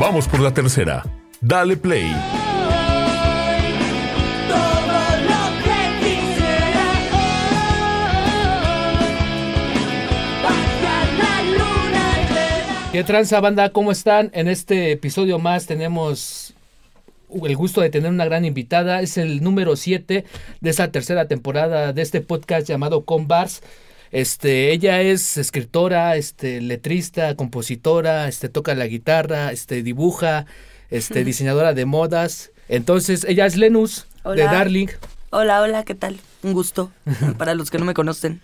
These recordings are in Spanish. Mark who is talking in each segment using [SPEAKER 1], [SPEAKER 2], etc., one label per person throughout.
[SPEAKER 1] Vamos por la tercera. Dale play.
[SPEAKER 2] ¿Qué tranza banda? ¿Cómo están? En este episodio más tenemos el gusto de tener una gran invitada. Es el número 7 de esa tercera temporada de este podcast llamado Bars. Este, ella es escritora, este, letrista, compositora, este, toca la guitarra, este, dibuja, este, diseñadora de modas. Entonces, ella es Lenus de Darling.
[SPEAKER 3] Hola, hola, ¿qué tal? Un gusto para los que no me conocen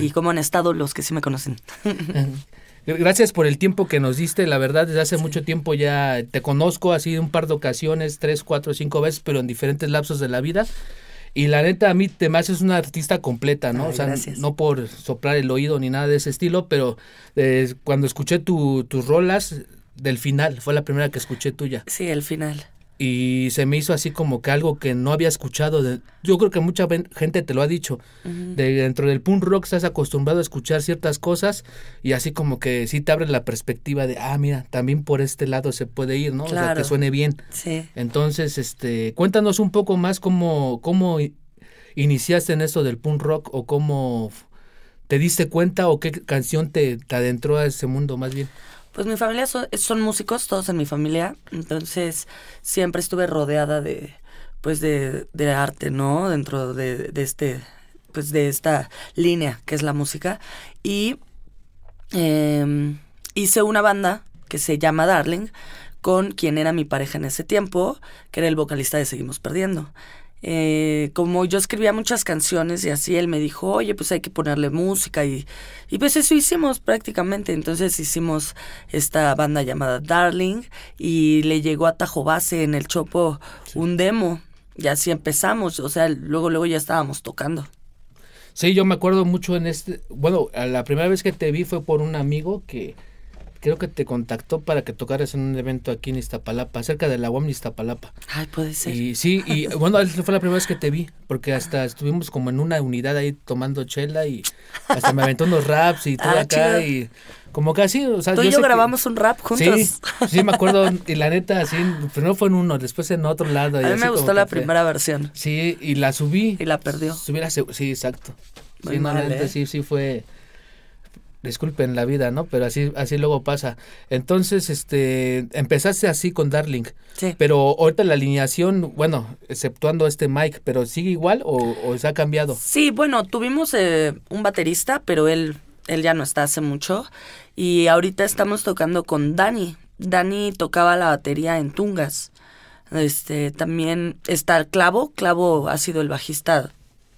[SPEAKER 3] y cómo han estado los que sí me conocen.
[SPEAKER 2] Gracias por el tiempo que nos diste, la verdad, desde hace mucho tiempo ya te conozco, así un par de ocasiones, tres, cuatro, cinco veces, pero en diferentes lapsos de la vida. Y la neta, a mí te me haces una artista completa, ¿no? o sea, no por soplar el oído ni nada de ese estilo, pero eh, cuando escuché tu, tus rolas del final, fue la primera que escuché tuya.
[SPEAKER 3] Sí, el final
[SPEAKER 2] y se me hizo así como que algo que no había escuchado. De, yo creo que mucha gente te lo ha dicho. de, dentro del punk rock estás acostumbrado a escuchar ciertas cosas y así como que sí te abre la perspectiva de, ah, mira, también por este lado se puede ir, ¿no? O sea, que suene bien.
[SPEAKER 3] Sí.
[SPEAKER 2] Entonces, este, cuéntanos un poco más cómo, cómo iniciaste en esto del punk rock o cómo te diste cuenta o qué canción te, te adentró a ese mundo más bien.
[SPEAKER 3] Pues mi familia son, músicos, todos en mi familia, entonces siempre estuve rodeada de, pues de, de arte, ¿no? Dentro de, de, este, pues de esta línea que es la música. Y em, hice una banda que se llama Darling, con quien era mi pareja en ese tiempo, que era el vocalista de Seguimos Perdiendo. Eh, como yo escribía muchas canciones y así, él me dijo, oye, pues hay que ponerle música y, y pues eso hicimos prácticamente. Entonces hicimos esta banda llamada Darling y le llegó a Tajo Base en el Chopo un demo y así empezamos, o sea, luego, luego ya estábamos tocando.
[SPEAKER 2] Sí, yo me acuerdo mucho en este, bueno, la primera vez que te vi fue por un amigo que creo que te contactó para que tocaras en un evento aquí en Iztapalapa, cerca de la UAM Iztapalapa.
[SPEAKER 3] Ay, puede ser.
[SPEAKER 2] Y sí, y bueno, fue la primera vez que te vi, porque hasta estuvimos como en una unidad ahí tomando chela y hasta me aventó unos raps y todo ah, acá y como casi, o sea,
[SPEAKER 3] Tú y yo, grabamos un rap juntos.
[SPEAKER 2] Sí, sí, me acuerdo, y la neta, así, primero fue en uno, después en otro lado.
[SPEAKER 3] a mí me gustó la primera versión.
[SPEAKER 2] Sí, y la subí.
[SPEAKER 3] Y la perdió.
[SPEAKER 2] sí, exacto. sí, ¿eh? sí, sí fue disculpen la vida, ¿no? Pero así, así luego pasa. Entonces, este, empezaste así con Darling.
[SPEAKER 3] Sí.
[SPEAKER 2] Pero ahorita la alineación, bueno, exceptuando este Mike, pero sigue igual o, se ha cambiado.
[SPEAKER 3] Sí, bueno, tuvimos eh, un baterista, pero él, él ya no está hace mucho. Y ahorita estamos tocando con Dani. Dani tocaba la batería en Tungas. Este, también está Clavo. Clavo ha sido el bajista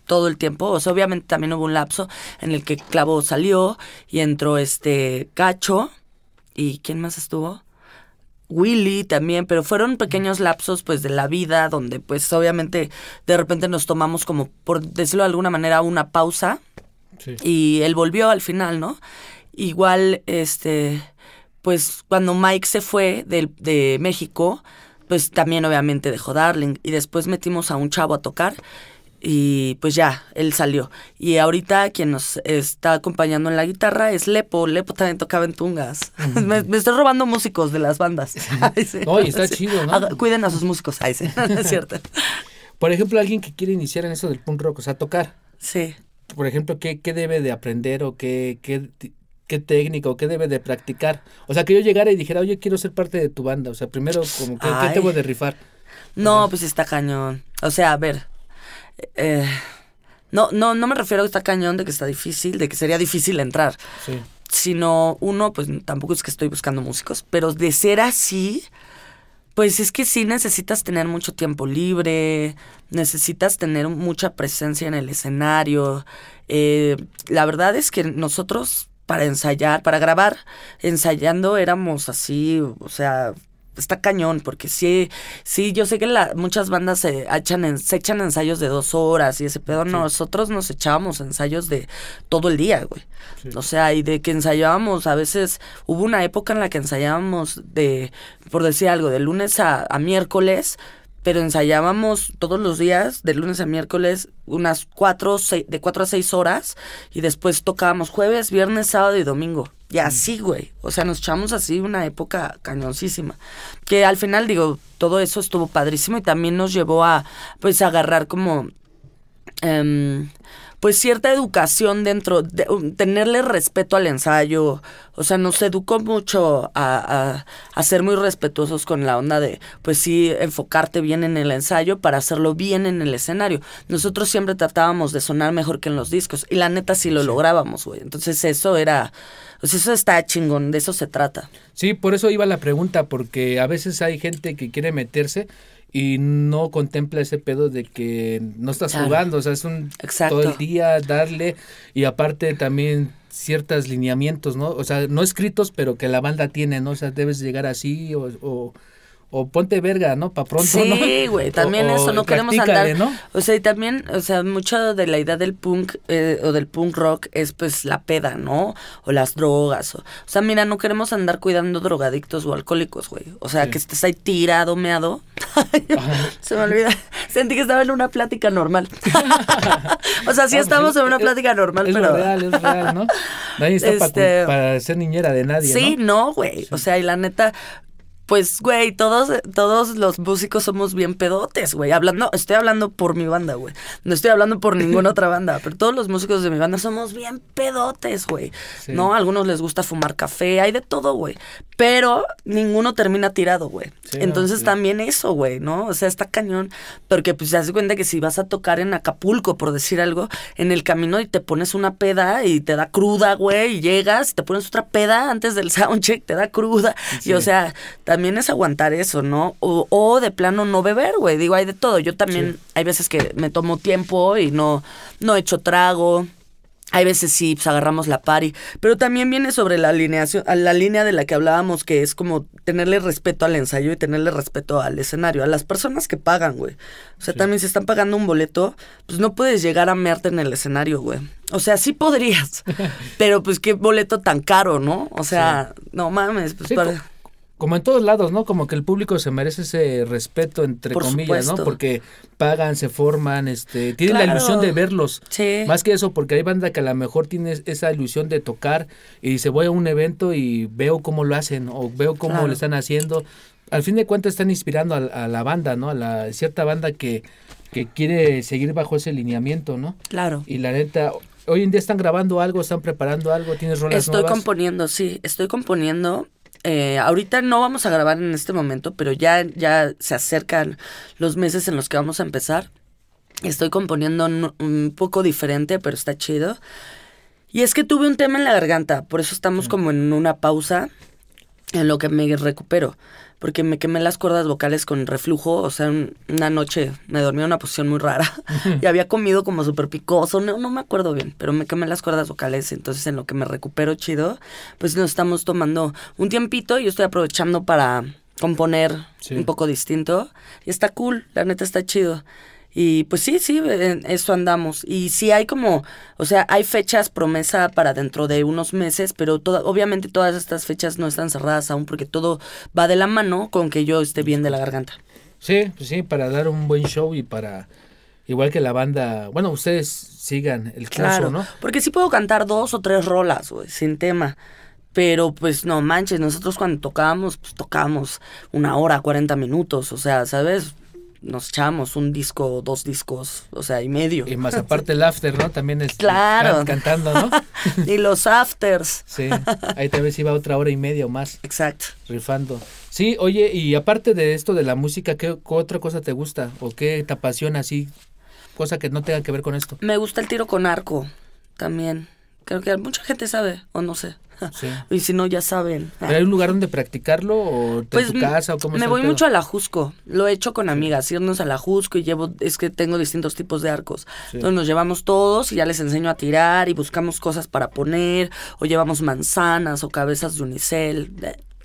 [SPEAKER 3] todo el tiempo. O sea, obviamente también hubo un lapso en el que Clavo salió y entró este Cacho. ¿Y quién más estuvo? Willy también, pero fueron pequeños lapsos pues de la vida donde pues obviamente de repente nos tomamos como, por decirlo de alguna manera, una pausa. Y él volvió al final, ¿no? Igual, este, pues cuando Mike se fue de, de México, pues también obviamente dejó Darling. Y después metimos a un chavo a tocar y pues ya, él salió. Y ahorita quien nos está acompañando en la guitarra es Lepo. Lepo también tocaba en tungas. me, estoy robando músicos de las bandas.
[SPEAKER 2] no, y está chido, ¿no?
[SPEAKER 3] cuiden a sus músicos, ahí sí, es cierto.
[SPEAKER 2] Por ejemplo, alguien que quiere iniciar en eso del punk rock, o sea, tocar.
[SPEAKER 3] Sí.
[SPEAKER 2] Por ejemplo, ¿qué, qué debe de aprender o qué, qué, qué técnico, qué debe de practicar? O sea, que yo llegara y dijera, oye, quiero ser parte de tu banda. O sea, primero, como, ¿qué, ¿qué tengo de rifar?
[SPEAKER 3] No, pues está cañón. O sea, a ver, eh, no, no, no me refiero a esta cañón de que está difícil, de que sería difícil entrar. Sino, uno, pues tampoco es que estoy buscando músicos, pero de ser así, pues es que sí necesitas tener mucho tiempo libre, necesitas tener mucha presencia en el escenario. Eh, la verdad es que nosotros para ensayar, para grabar, ensayando éramos así, o sea, está cañón, porque sí, sí, yo sé que la, muchas bandas se echan, se echan ensayos de dos horas y ese pedo. Nosotros nos echábamos ensayos de todo el día, güey. O sea, y de que ensayábamos, a veces hubo una época en la que ensayábamos de, por decir algo, de lunes a, a miércoles, pero ensayábamos todos los días, de lunes a miércoles, unas cuatro, seis, de cuatro a seis horas, y después tocábamos jueves, viernes, sábado y domingo Y así, güey. O sea, nos echamos así una época cañoncísima. Que al final, digo, todo eso estuvo padrísimo y también nos llevó a, pues, agarrar como em, pues cierta educación dentro, de um, tenerle respeto al ensayo, o sea, nos educó mucho a, a, ser muy respetuosos con la onda de, pues sí, enfocarte bien en el ensayo para hacerlo bien en el escenario. Nosotros siempre tratábamos de sonar mejor que en los discos y la neta sí lo lográbamos, güey. Entonces eso era, pues eso está chingón, de eso se trata.
[SPEAKER 2] Sí, por eso iba la pregunta, porque a veces hay gente que quiere meterse y no contempla ese pedo de que no estás jugando, o sea, es un todo el día darle y aparte también ciertos lineamientos, ¿no? O sea, no escritos, pero que la banda tiene, ¿no? O sea, debes llegar así o o ponte verga, ¿no? Para pronto,
[SPEAKER 3] ¿no? Sí, güey, también eso, no queremos andar. ¿no? O sea, y también, o sea, mucho de la idea del punk eh, o del punk rock es pues la peda, ¿no? O las drogas. O, o sea, mira, no queremos andar cuidando drogadictos o alcohólicos, güey. O sea, que estés ahí tirado, meado. Se me olvida. Sentí que estaba en una plática normal. o sea, sí estamos en una plática normal,
[SPEAKER 2] es
[SPEAKER 3] pero.
[SPEAKER 2] real, es real, ¿no? Nadie está este... para, ser niñera de nadie.
[SPEAKER 3] Sí, no, güey. O sea, y la neta, pues, güey, todos, todos los músicos somos bien pedotes, güey. Hablando, estoy hablando por mi banda, güey. No estoy hablando por ninguna otra banda, pero todos los músicos de mi banda somos bien pedotes, güey. ¿No? A algunos les gusta fumar café, hay de todo, güey. Pero ninguno termina tirado, güey. Entonces también eso, güey, ¿no? O sea, está cañón. Porque pues se hace cuenta que si vas a tocar en Acapulco, por decir algo, en el camino y te pones una peda y te da cruda, güey, y llegas y te pones otra peda antes del soundcheck, te da cruda. Y o sea, también es aguantar eso, ¿no? O, o de plano no beber, güey. Digo, hay de todo. Yo también, hay veces que me tomo tiempo y no, no echo trago. Hay veces sí, pues agarramos la pari, pero también viene sobre la alineación, la línea de la que hablábamos, que es como tenerle respeto al ensayo y tenerle respeto al escenario, a las personas que pagan, güey. O sea, también si están pagando un boleto, pues no puedes llegar a mearte en el escenario, güey. O sea, sí podrías, pero pues qué boleto tan caro, ¿no? O sea, no mames, pues para
[SPEAKER 2] como en todos lados, ¿no? Como que el público se merece ese respeto, entre comillas, ¿no? Porque pagan, se forman, este, tienen la ilusión de verlos. Sí. Más que eso, porque hay banda que a lo mejor tiene esa ilusión de tocar y dice, voy a un evento y veo cómo lo hacen o veo cómo lo están haciendo. Al fin de cuentas están inspirando a, la banda, ¿no? A la cierta banda que, que quiere seguir bajo ese lineamiento, ¿no?
[SPEAKER 3] Claro.
[SPEAKER 2] Y la neta, hoy en día están grabando algo, están preparando algo, tienes rolas
[SPEAKER 3] Estoy componiendo, sí, estoy componiendo eh, ahorita no vamos a grabar en este momento, pero ya, ya se acercan los meses en los que vamos a empezar. Estoy componiendo un, poco diferente, pero está chido. Y es que tuve un tema en la garganta, por eso estamos como en una pausa en lo que me recupero porque me quemé las cuerdas vocales con reflujo, o sea, una noche me dormí en una posición muy rara y había comido como súper picoso, no, no me acuerdo bien, pero me quemé las cuerdas vocales, entonces en lo que me recupero chido, pues nos estamos tomando un tiempito y yo estoy aprovechando para componer un poco distinto y está cool, la neta está chido. Y pues sí, sí, en eso andamos. Y sí hay como, o sea, hay fechas promesa para dentro de unos meses, pero obviamente todas estas fechas no están cerradas aún porque todo va de la mano con que yo esté bien de la garganta.
[SPEAKER 2] Sí, pues sí, para dar un buen show y para, igual que la banda, bueno, ustedes sigan el curso, ¿no?
[SPEAKER 3] Porque sí puedo cantar dos o tres rolas, güey, sin tema. Pero pues no manches, nosotros cuando tocábamos, pues tocábamos una hora, cuarenta minutos, o sea, ¿sabes? Nos echamos un disco, dos discos, o sea, y medio.
[SPEAKER 2] Y más aparte el after, ¿no? También es
[SPEAKER 3] claro.
[SPEAKER 2] cantando, ¿no?
[SPEAKER 3] y los afters.
[SPEAKER 2] Sí, ahí tal vez iba otra hora y media o más.
[SPEAKER 3] Exacto.
[SPEAKER 2] Rifando. Sí, oye, y aparte de esto de la música, ¿qué, otra cosa te gusta? ¿O qué te apasiona así? Cosa que no tenga que ver con esto.
[SPEAKER 3] Me gusta el tiro con arco también. Creo que mucha gente sabe, o no sé. Y si no, ya saben.
[SPEAKER 2] hay un lugar donde practicarlo o pues, tu casa o cómo
[SPEAKER 3] Me voy mucho a la Jusco. Lo he hecho con amigas, irnos a la Jusco y llevo, es que tengo distintos tipos de arcos. Entonces nos llevamos todos y ya les enseño a tirar y buscamos cosas para poner o llevamos manzanas o cabezas de unicel.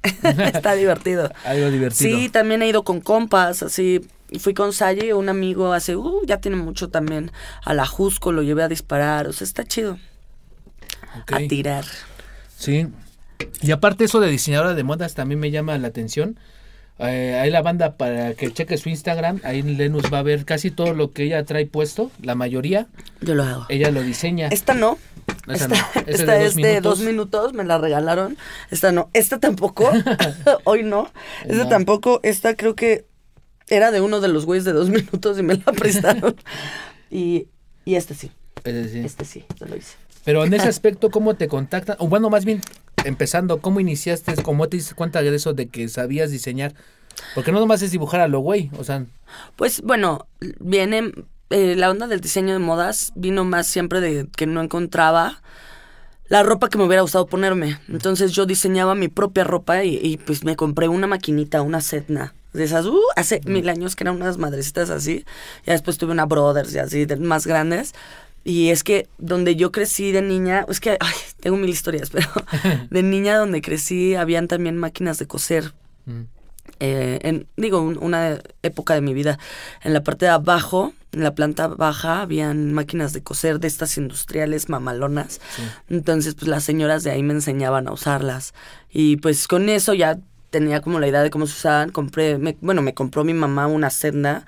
[SPEAKER 3] Está divertido.
[SPEAKER 2] Algo divertido.
[SPEAKER 3] Sí, también he ido con compas, así. Fui con Salle, un amigo hace, uh, ya tiene mucho también, a la Jusco, lo llevé a disparar, o sea, está chido. A tirar.
[SPEAKER 2] Sí. Y aparte eso de diseñadora de modas también me llama la atención. Eh, ahí la banda para que cheque su Instagram, ahí Lenus va a ver casi todo lo que ella trae puesto, la mayoría,
[SPEAKER 3] Yo lo hago.
[SPEAKER 2] ella lo diseña.
[SPEAKER 3] Esta no. Esta
[SPEAKER 2] no.
[SPEAKER 3] Esta
[SPEAKER 2] de
[SPEAKER 3] es de dos
[SPEAKER 2] minutos.
[SPEAKER 3] me la regalaron. Esta no. Esta tampoco. Hoy no. Esta
[SPEAKER 2] No.
[SPEAKER 3] tampoco. Esta creo que era de uno de los güeyes de dos minutos y me la prestaron. y, y este sí.
[SPEAKER 2] Es decir,
[SPEAKER 3] Este sí, lo hice.
[SPEAKER 2] Pero en ese aspecto, ¿cómo te contactan? O bueno, más bien, empezando, ¿cómo iniciaste? ¿Cómo te diste cuenta de eso, de que sabías diseñar? Porque no nomás es dibujar a lo güey, o sea,
[SPEAKER 3] Pues bueno, viene. eh, la onda del diseño de modas vino más siempre de que no encontraba la ropa que me hubiera gustado ponerme. Entonces yo diseñaba mi propia ropa y, y, pues me compré una maquinita, una Setna. De esas, uh, hace mil años que eran unas madrecitas así. Ya después tuve una Brothers y así, de- más grandes. Y es que donde yo crecí de niña, es que ay, tengo mil historias, pero de niña donde crecí habían también máquinas de coser
[SPEAKER 2] mm,
[SPEAKER 3] eh, en, digo, un- una época de mi vida, en la parte de abajo, en la planta baja, habían máquinas de coser de estas industriales mamalonas. Entonces, pues las señoras de ahí me enseñaban a usarlas. Y pues con eso ya tenía como la idea de cómo se usaban. Compré, me- bueno, me compró mi mamá una Sedna,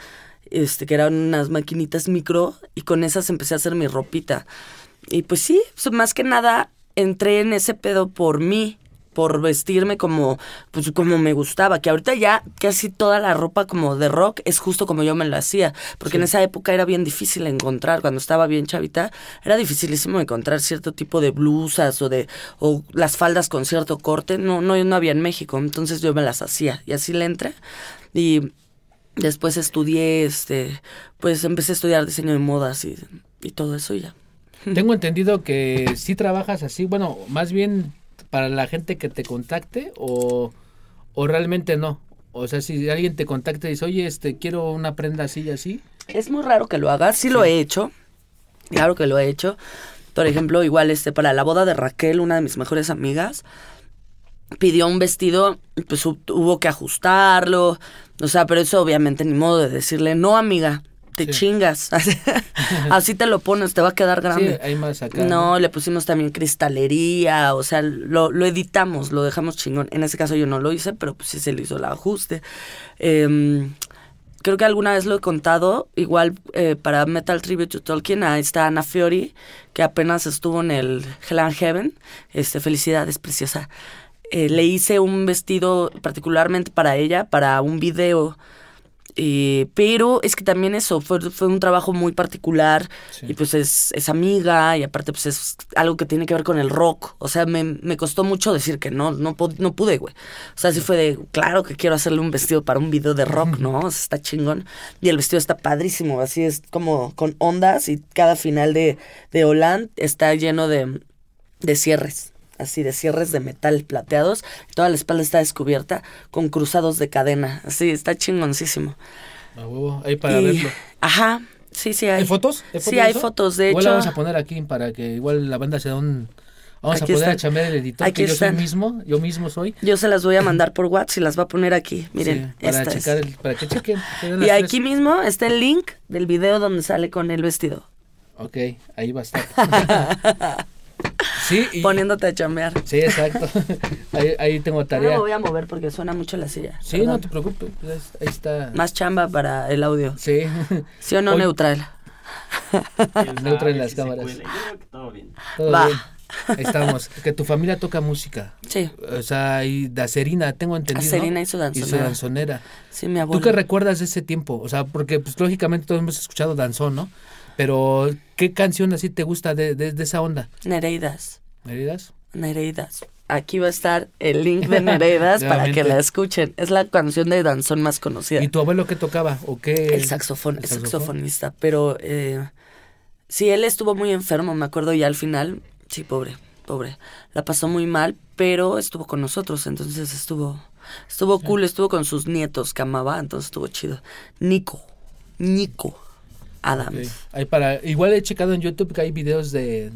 [SPEAKER 3] este, que eran unas maquinitas micro, y con esas empecé a hacer mi ropita. Y pues sí, pues, más que nada entré en ese pedo por mí, por vestirme como, pues como me gustaba, que ahorita ya casi toda la ropa como de rock es justo como yo me la hacía, porque en esa época era bien difícil encontrar, cuando estaba bien chavita, era dificilísimo encontrar cierto tipo de blusas o de, o las faldas con cierto corte, no, no, no había en México, entonces yo me las hacía, y así le entré, y después estudié, este, pues empecé a estudiar diseño de modas y, y todo eso y ya.
[SPEAKER 2] Tengo entendido que sí trabajas así, bueno, más bien para la gente que te contacte o, o realmente no. O sea, si alguien te contacta y dice, oye, este, quiero una prenda así y así.
[SPEAKER 3] Es muy raro que lo hagas, sí, lo he hecho, claro que lo he hecho. Por ejemplo, igual este para la boda de Raquel, una de mis mejores amigas, pidió un vestido, pues hu- hubo que ajustarlo, o sea, pero eso obviamente ni modo de decirle, no amiga, te
[SPEAKER 2] Sí.
[SPEAKER 3] chingas, así te lo pones, te va a quedar
[SPEAKER 2] Sí,
[SPEAKER 3] grande.
[SPEAKER 2] hay más acá.
[SPEAKER 3] No, le pusimos también cristalería, o sea, lo, lo editamos, lo dejamos chingón. En ese caso yo no lo hice, pero pues sí se le hizo el ajuste. Em, creo que alguna vez lo he contado, igual eh, para Metal Tribute to Tolkien, ahí está Ana Fiori, que apenas estuvo en el Hell and Heaven. Este, felicidades, preciosa. Eh, le hice un vestido particularmente para ella, para un video. Eh, pero es que también eso fue, fue un trabajo muy particular
[SPEAKER 2] Sí.
[SPEAKER 3] y pues es, es amiga y aparte pues es algo que tiene que ver con el rock. O sea, me, me costó mucho decir que no, no, no pude, güey. O sea, sí fue de, claro que quiero hacerle un vestido para un video de rock, ¿no? O sea, está chingón. Y el vestido está padrísimo, así es como con ondas y cada final de, de Holland está lleno de, de cierres. Así de cierres de metal plateados. Toda la espalda está descubierta con cruzados de cadena. Así, está chingoncísimo.
[SPEAKER 2] A huevo, ahí para
[SPEAKER 3] Y-
[SPEAKER 2] verlo.
[SPEAKER 3] Ajá, sí, sí hay.
[SPEAKER 2] ¿Hay fotos?
[SPEAKER 3] Sí,
[SPEAKER 2] de
[SPEAKER 3] hay
[SPEAKER 2] eso?
[SPEAKER 3] fotos, de
[SPEAKER 2] Igual
[SPEAKER 3] hecho.
[SPEAKER 2] vamos a poner aquí para que igual la banda se da un... Vamos
[SPEAKER 3] Aquí
[SPEAKER 2] a poder
[SPEAKER 3] están.
[SPEAKER 2] a chambear el editor,
[SPEAKER 3] Aquí
[SPEAKER 2] que yo soy
[SPEAKER 3] están.
[SPEAKER 2] mismo, yo mismo soy.
[SPEAKER 3] Yo se las voy a mandar por WhatsApp y las va a poner aquí. Miren,
[SPEAKER 2] Sí, para
[SPEAKER 3] esta es.
[SPEAKER 2] checar, el- para que chequen.
[SPEAKER 3] Y aquí
[SPEAKER 2] tres.
[SPEAKER 3] mismo está el link del video donde sale con el vestido.
[SPEAKER 2] Ok, ahí va a estar. sí, y-
[SPEAKER 3] Poniéndote a chambear.
[SPEAKER 2] sí, exacto. ahí, ahí tengo
[SPEAKER 3] No me
[SPEAKER 2] tarea.
[SPEAKER 3] voy a mover porque suena mucho la silla.
[SPEAKER 2] Sí,
[SPEAKER 3] perdón.
[SPEAKER 2] no te preocupes, pues, ahí está.
[SPEAKER 3] Más chamba para el audio.
[SPEAKER 2] Sí,
[SPEAKER 3] ¿Sí o no neutral?
[SPEAKER 2] el neutro en las
[SPEAKER 4] si
[SPEAKER 2] cámaras.
[SPEAKER 4] Yo creo que todo bien.
[SPEAKER 2] Todo
[SPEAKER 3] Va.
[SPEAKER 2] bien. Ahí estamos. Que tu familia toca música.
[SPEAKER 3] Sí,
[SPEAKER 2] O sea, y Dacerina, tengo entendido.
[SPEAKER 3] Dacerina
[SPEAKER 2] ¿no?
[SPEAKER 3] y su
[SPEAKER 2] Y su
[SPEAKER 3] danzonera.
[SPEAKER 2] danzonera.
[SPEAKER 3] sí, mi
[SPEAKER 2] ¿Tú
[SPEAKER 3] abuelo.
[SPEAKER 2] qué recuerdas de ese tiempo? O sea, porque pues lógicamente todos hemos escuchado danzón, ¿no? Pero, ¿qué canción así te gusta de, de, de esa onda?
[SPEAKER 3] Nereidas.
[SPEAKER 2] ¿Heridas?
[SPEAKER 3] Nereidas. Aquí va a estar el link de Nereidas para que la escuchen. Es la canción de danzón más conocida.
[SPEAKER 2] ¿Y tu abuelo qué tocaba? ¿O qué?
[SPEAKER 3] El saxofón,
[SPEAKER 2] ¿El saxofón?
[SPEAKER 3] saxofonista, pero eh, sí, él estuvo muy enfermo, me acuerdo ya al final, sí, pobre, pobre, la pasó muy mal, pero estuvo con nosotros, entonces estuvo, estuvo cool, estuvo con sus nietos que amaba, entonces estuvo chido. Nico, Nico Adams.
[SPEAKER 2] Ok. Ahí para, igual he checado en YouTube que hay videos de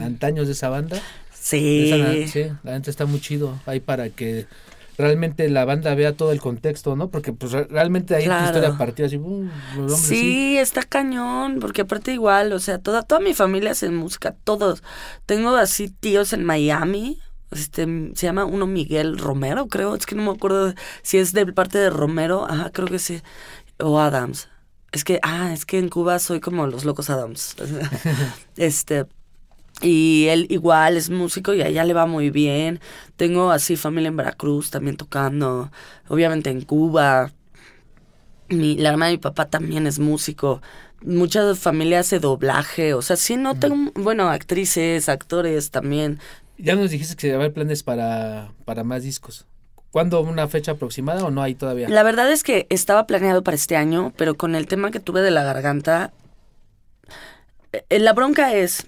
[SPEAKER 2] antaños de esa banda.
[SPEAKER 3] Sí,
[SPEAKER 2] Esa- sí, la gente está muy chido. Ahí para que realmente la banda vea todo el contexto, ¿no? Porque pues re- realmente hay
[SPEAKER 3] Claro.
[SPEAKER 2] historia partida así. así.
[SPEAKER 3] Sí, está cañón, porque aparte igual, o sea, toda, toda mi familia hace música, todos. Tengo así tíos en Miami, Este, se llama uno Miguel Romero, creo. Es que no me acuerdo si es de parte de Romero. Ajá, creo que sí. O Adams. Es que, ah, es que en Cuba soy como los locos Adams. este. Y él igual es músico y allá le va muy bien. Tengo así familia en Veracruz también tocando. Obviamente en Cuba. Mi, la hermana de mi papá también es músico. Muchas familias hace doblaje. O sea, sí, no tengo. Bueno, actrices, actores también.
[SPEAKER 2] Ya nos dijiste que haber planes para, para más discos. ¿Cuándo una fecha aproximada o no hay todavía?
[SPEAKER 3] La verdad es que estaba planeado para este año, pero con el tema que tuve de la garganta, eh, la bronca es,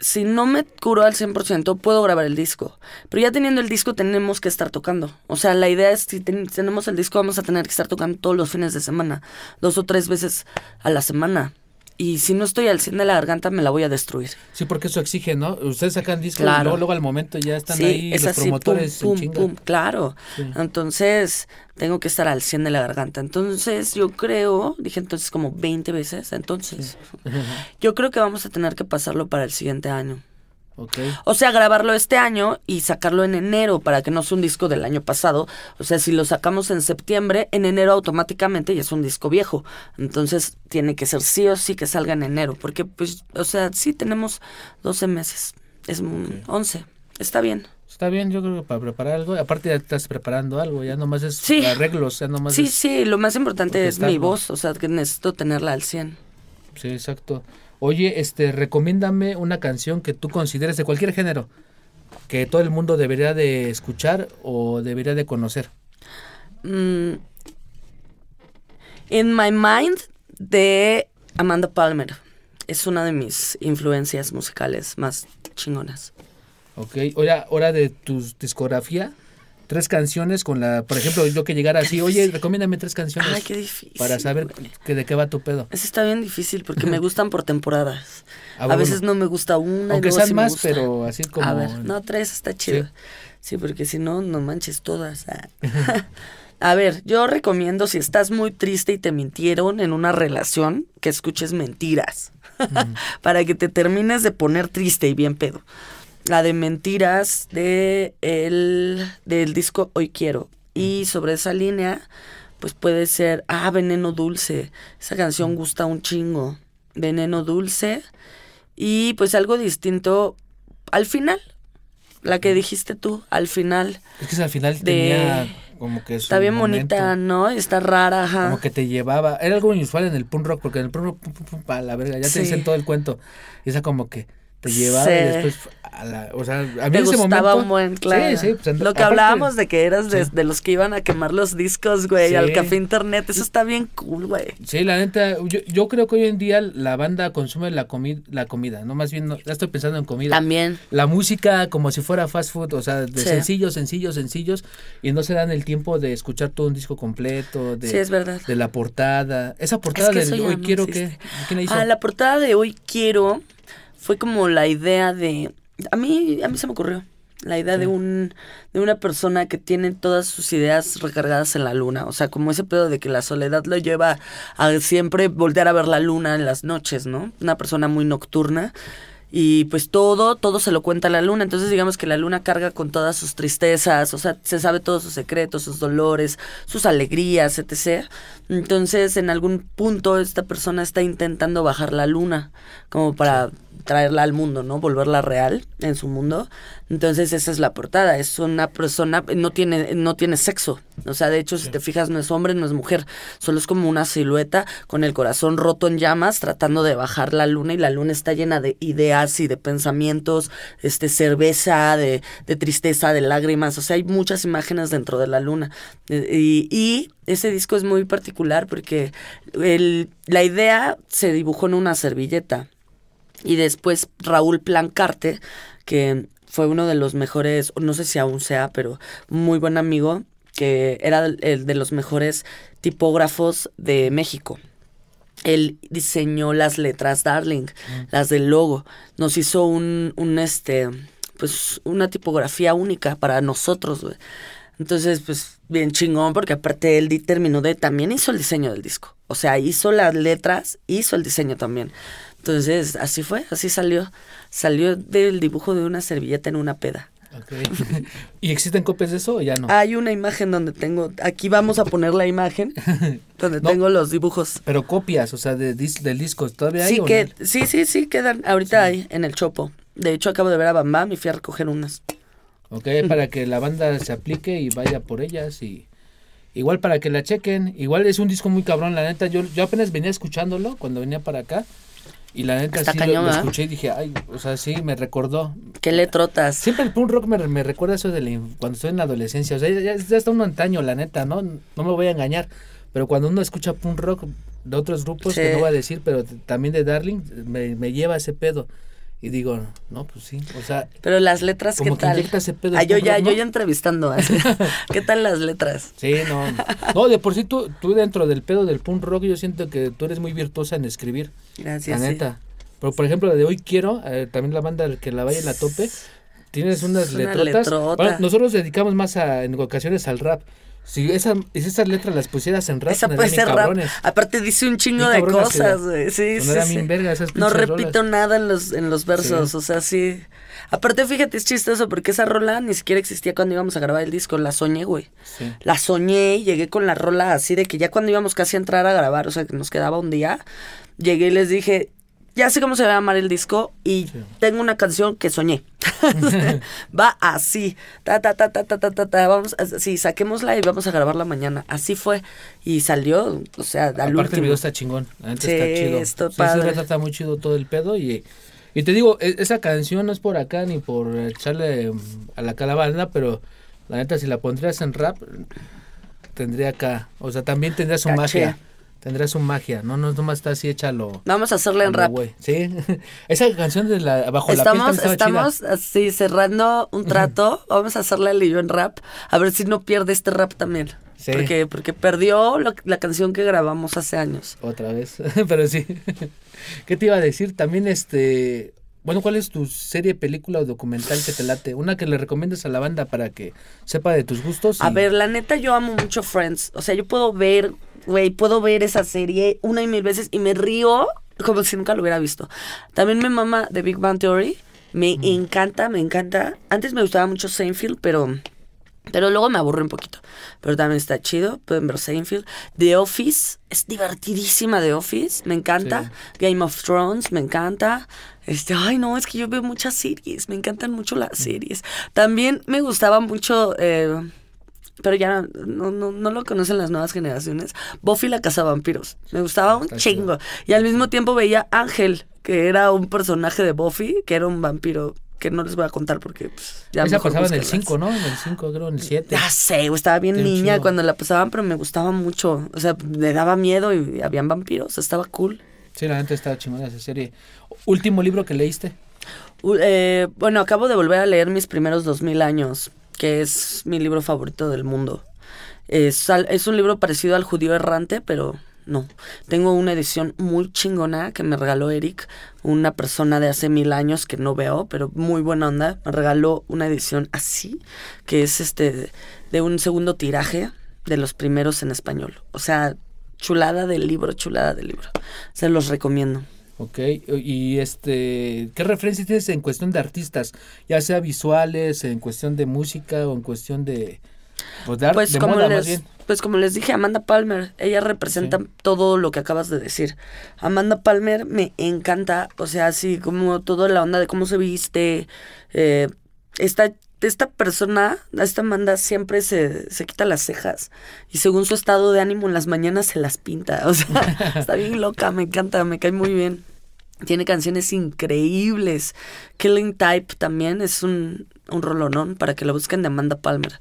[SPEAKER 3] si no me curo al 100%, puedo grabar el disco. Pero ya teniendo el disco, tenemos que estar tocando. O sea, la idea es, si tenemos el disco, vamos a tener que estar tocando todos los fines de semana, dos o tres veces a la semana y si no estoy al 100 de la garganta me la voy a destruir.
[SPEAKER 2] Sí, porque eso exige, ¿no? Ustedes sacan discos y luego, al momento ya están ahí los promotores
[SPEAKER 3] pum, pum, pum, claro. Entonces, tengo que estar al 100 de la garganta. Entonces, yo creo, dije entonces como 20 veces, entonces, yo creo que vamos a tener que pasarlo para el siguiente año. O sea, grabarlo este año y sacarlo en enero para que no sea un disco del año pasado. O sea, si lo sacamos en septiembre, en enero automáticamente ya es un disco viejo. Entonces tiene que ser sí o sí que salga en enero. Porque, pues, o sea, sí tenemos 12 meses. Es 11. Está bien.
[SPEAKER 2] Está bien, yo creo que para preparar algo, aparte ya estás preparando algo, ya nomás es arreglos, ya nomás
[SPEAKER 3] Sí, sí, lo más importante es mi voz, o sea, que necesito tenerla al 100.
[SPEAKER 2] Sí, exacto oye, este, recomiéndame una canción que tú consideres de cualquier género, que todo el mundo debería de escuchar o debería de conocer.
[SPEAKER 3] Mm. In My Mind de Amanda Palmer. Es una de mis influencias musicales más chingonas.
[SPEAKER 2] Ok, ahora, hora de tu discografía tres canciones con la, por ejemplo, yo que llegara así, oye, recomiéndame tres canciones.
[SPEAKER 3] Ay, qué difícil.
[SPEAKER 2] Para saber que de qué va tu pedo.
[SPEAKER 3] Eso está bien difícil porque me gustan por temporadas. Ah, a veces no me gusta una.
[SPEAKER 2] Aunque sean más, pero así como.
[SPEAKER 3] A ver, no, tres está chido. Sí, porque si no, no manches todas. Ah. A ver, yo recomiendo si estás muy triste y te mintieron en una relación, que escuches mentiras. para que te termines de poner triste y bien pedo la de mentiras de el, del disco Hoy Quiero. Y sobre esa línea, pues puede ser, ah, Veneno Dulce. Esa canción gusta un chingo. Veneno Dulce. Y pues algo distinto al final. La que dijiste tú, al final.
[SPEAKER 2] Es que al final tenía como que
[SPEAKER 3] Está bien bonita, ¿no? Está rara, ajá.
[SPEAKER 2] Como que te llevaba. Era algo inusual en el punk rock, porque en el punk rock, pum, la verga, ya te dicen todo el cuento. Y esa como que te llevaba y después o sea, a mí
[SPEAKER 3] Me gustaba un buen, claro. Sí, sí, pues, Lo que hablábamos de que eras de, los que iban a quemar los discos, güey, al café internet, eso está bien cool, güey.
[SPEAKER 2] Sí, la neta, yo, creo que hoy en día la banda consume la, comida la comida, no más bien, no, ya estoy pensando en comida.
[SPEAKER 3] También.
[SPEAKER 2] La música como si fuera fast food, o sea, de sencillos, sencillos, sencillos, y no se dan el tiempo de escuchar todo un disco completo, de,
[SPEAKER 3] sí, es verdad.
[SPEAKER 2] de la portada. Esa portada de Hoy Quiero, que ¿quién
[SPEAKER 3] Ah, la portada de Hoy Quiero fue como la idea de a mí, a mí se me ocurrió la idea de un de una persona que tiene todas sus ideas recargadas en la luna, o sea, como ese pedo de que la soledad lo lleva a siempre voltear a ver la luna en las noches, ¿no? Una persona muy nocturna y pues todo todo se lo cuenta la luna, entonces digamos que la luna carga con todas sus tristezas, o sea, se sabe todos sus secretos, sus dolores, sus alegrías, etc. Entonces, en algún punto esta persona está intentando bajar la luna como para traerla al mundo, ¿no? Volverla real en su mundo. Entonces esa es la portada, es una persona, no tiene, no tiene sexo. O sea, de hecho, si te fijas, no es hombre, no es mujer. Solo es como una silueta con el corazón roto en llamas, tratando de bajar la luna, y la luna está llena de ideas y de pensamientos, este, cerveza, de, de tristeza, de lágrimas. O sea, hay muchas imágenes dentro de la luna. Y, y ese disco es muy particular porque el, la idea se dibujó en una servilleta. Y después Raúl Plancarte, que fue uno de los mejores, no sé si aún sea, pero muy buen amigo, que era el de los mejores tipógrafos de México. Él diseñó las letras Darling, mm. las del logo. Nos hizo un, un este, pues una tipografía única para nosotros, Entonces, pues bien chingón, porque aparte él terminó de, también hizo el diseño del disco. O sea, hizo las letras, hizo el diseño también. Entonces, así fue, así salió. Salió del dibujo de una servilleta en una peda.
[SPEAKER 2] Ok. ¿Y existen copias de eso o ya no?
[SPEAKER 3] Hay una imagen donde tengo, aquí vamos a poner la imagen, donde
[SPEAKER 2] No.
[SPEAKER 3] tengo los dibujos.
[SPEAKER 2] Pero copias, o sea, de dis- del disco, ¿todavía hay?
[SPEAKER 3] Sí, que,
[SPEAKER 2] no?
[SPEAKER 3] sí, sí, sí, quedan, ahorita hay en el Chopo. De hecho, acabo de ver a Bam Bam y fui a recoger unas.
[SPEAKER 2] Ok, para que la banda se aplique y vaya por ellas y igual para que la chequen. Igual es un disco muy cabrón, la neta. Yo, yo apenas venía escuchándolo cuando venía para acá y la neta
[SPEAKER 3] Está
[SPEAKER 2] sí lo-
[SPEAKER 3] cañón,
[SPEAKER 2] lo,
[SPEAKER 3] ¿verdad?
[SPEAKER 2] escuché y dije, ay, o sea, sí me recordó.
[SPEAKER 3] ¿Qué letrotas?
[SPEAKER 2] Siempre el punk rock me, me recuerda eso de la cuando estoy en la adolescencia. O sea, ya, ya está un antaño, la neta, ¿no? No me voy a engañar. Pero cuando uno escucha punk rock de otros grupos, que
[SPEAKER 3] Sí.
[SPEAKER 2] no voy a decir, pero también de Darling, me, me lleva ese pedo. Y digo, no, pues sí. O sea,
[SPEAKER 3] Pero las letras, ¿qué
[SPEAKER 2] que
[SPEAKER 3] tal?
[SPEAKER 2] inyecta ese pedo
[SPEAKER 3] Ah, yo ya, yo ya entrevistando. así. ¿Qué tal las letras?
[SPEAKER 2] Sí, no. No, de por sí tú, tú dentro del pedo del punk rock, yo siento que tú eres muy virtuosa en escribir.
[SPEAKER 3] Gracias.
[SPEAKER 2] la
[SPEAKER 3] sí.
[SPEAKER 2] neta. Pero por ejemplo, la de Hoy Quiero, eh, también la banda que la vaya en la tope, tienes unas
[SPEAKER 3] una
[SPEAKER 2] letrotas.
[SPEAKER 3] letrota.
[SPEAKER 2] Bueno, nosotros dedicamos más a, en ocasiones al rap. Si, esa, si esas letras las pusieras en rap,
[SPEAKER 3] Esa puede ser rap. Aparte dice un chingo de cosas, güey. Sí, sí,
[SPEAKER 2] sonarían
[SPEAKER 3] sí.
[SPEAKER 2] bien verga esas
[SPEAKER 3] No repito
[SPEAKER 2] rolas.
[SPEAKER 3] nada en los, en los versos,
[SPEAKER 2] Sí.
[SPEAKER 3] o sea, sí. Aparte, fíjate, es chistoso porque esa rola ni siquiera existía cuando íbamos a grabar el disco. La soñé, güey.
[SPEAKER 2] Sí.
[SPEAKER 3] La soñé y llegué con la rola así de que ya cuando íbamos casi a entrar a grabar, o sea, que nos quedaba un día, llegué y les dije, ya sé cómo se va a llamar el disco y
[SPEAKER 2] Sí.
[SPEAKER 3] tengo una canción que soñé. va así, ta, ta, ta, ta, ta, ta, ta, ta, vamos, así, saquémosla y vamos a grabarla mañana. Así fue y salió, o sea, al
[SPEAKER 2] Aparte el
[SPEAKER 3] último.
[SPEAKER 2] video está chingón, la neta
[SPEAKER 3] Sí,
[SPEAKER 2] está chido.
[SPEAKER 3] está
[SPEAKER 2] Sí, sí
[SPEAKER 3] padre.
[SPEAKER 2] muy chido todo el pedo y, y te digo, e- esa canción no es por acá ni por echarle mm, a la calabana, pero la neta si la pondrías en rap tendría acá, o sea, también tendría su
[SPEAKER 3] Caché.
[SPEAKER 2] magia. Tendría su magia, no no nomás está así hecha lo
[SPEAKER 3] Vamos a hacerla en rap.
[SPEAKER 2] Sí. esa canción de la bajo la
[SPEAKER 3] Estamos,
[SPEAKER 2] también estaba
[SPEAKER 3] estamos así cerrando un trato. Vamos a hacerle el yo en rap. A ver si no pierde este rap también.
[SPEAKER 2] Sí.
[SPEAKER 3] Porque, porque perdió lo- la canción que grabamos hace años.
[SPEAKER 2] Otra vez, pero sí. ¿Qué te iba a decir? También este bueno, ¿cuál es tu serie, película o documental que te late? Una que le recomiendes a la banda para que sepa de tus gustos.
[SPEAKER 3] A ver, la neta, yo amo mucho Friends. O sea, yo puedo ver, güey, puedo ver esa serie una y mil veces y me río como si nunca lo hubiera visto. También me mama The Big Bang Theory. Me encanta, me encanta. Antes me gustaba mucho Seinfeld, pero... Pero luego me aburre un poquito. Pero también está chido. Pueden ver Seinfeld. The Office. Es divertidísima The Office. Me encanta. Game of Thrones. Me encanta. Este, ay, no, es que yo veo muchas series. Me encantan mucho las series. También me gustaba mucho. eh, pero ya no, no, no lo conocen las nuevas generaciones. Buffy la Vampiros. Me gustaba un chingo. Y al mismo tiempo veía Ángel, que era un personaje de Buffy, que era un vampiro. Que no les voy a contar porque pues, ya
[SPEAKER 2] Esa pasaba en el
[SPEAKER 3] búsquenlas.
[SPEAKER 2] 5, ¿no? En el 5, creo, en el 7.
[SPEAKER 3] Ya sé, estaba bien niña
[SPEAKER 2] chido.
[SPEAKER 3] cuando la pasaban, pero me gustaba mucho. O sea, me daba miedo y habían vampiros, estaba cool.
[SPEAKER 2] Sí, la neta estaba chingona esa serie. ¿Último libro que leíste?
[SPEAKER 3] Eh, bueno, acabo de volver a leer mis primeros dos mil años, que es mi libro favorito del mundo. Es, es un libro parecido al judío errante, pero no. Tengo una edición muy chingona que me regaló Eric, una persona de hace mil años que no veo, pero muy buena onda. Me regaló una edición así, que es este de un segundo tiraje de los primeros en español. O sea, chulada del libro, chulada del libro. Se los recomiendo.
[SPEAKER 2] Ok, y este, ¿qué referencias tienes en cuestión de artistas? Ya sea visuales, en cuestión de música o en cuestión de, pues de,
[SPEAKER 3] Pues
[SPEAKER 2] de
[SPEAKER 3] como,
[SPEAKER 2] moda más bien.
[SPEAKER 3] Pues como les dije, Amanda Palmer, ella representa
[SPEAKER 2] Sí.
[SPEAKER 3] todo lo que acabas de decir. Amanda Palmer me encanta, o sea, así como toda la onda de cómo se viste. eh, esta, esta persona, esta Amanda siempre se, se quita las cejas y según su estado de ánimo en las mañanas se las pinta. O sea, está bien loca, me encanta, me cae muy bien. Tiene canciones increíbles. Killing Type también es un, un rolonón para que lo busquen de Amanda Palmer.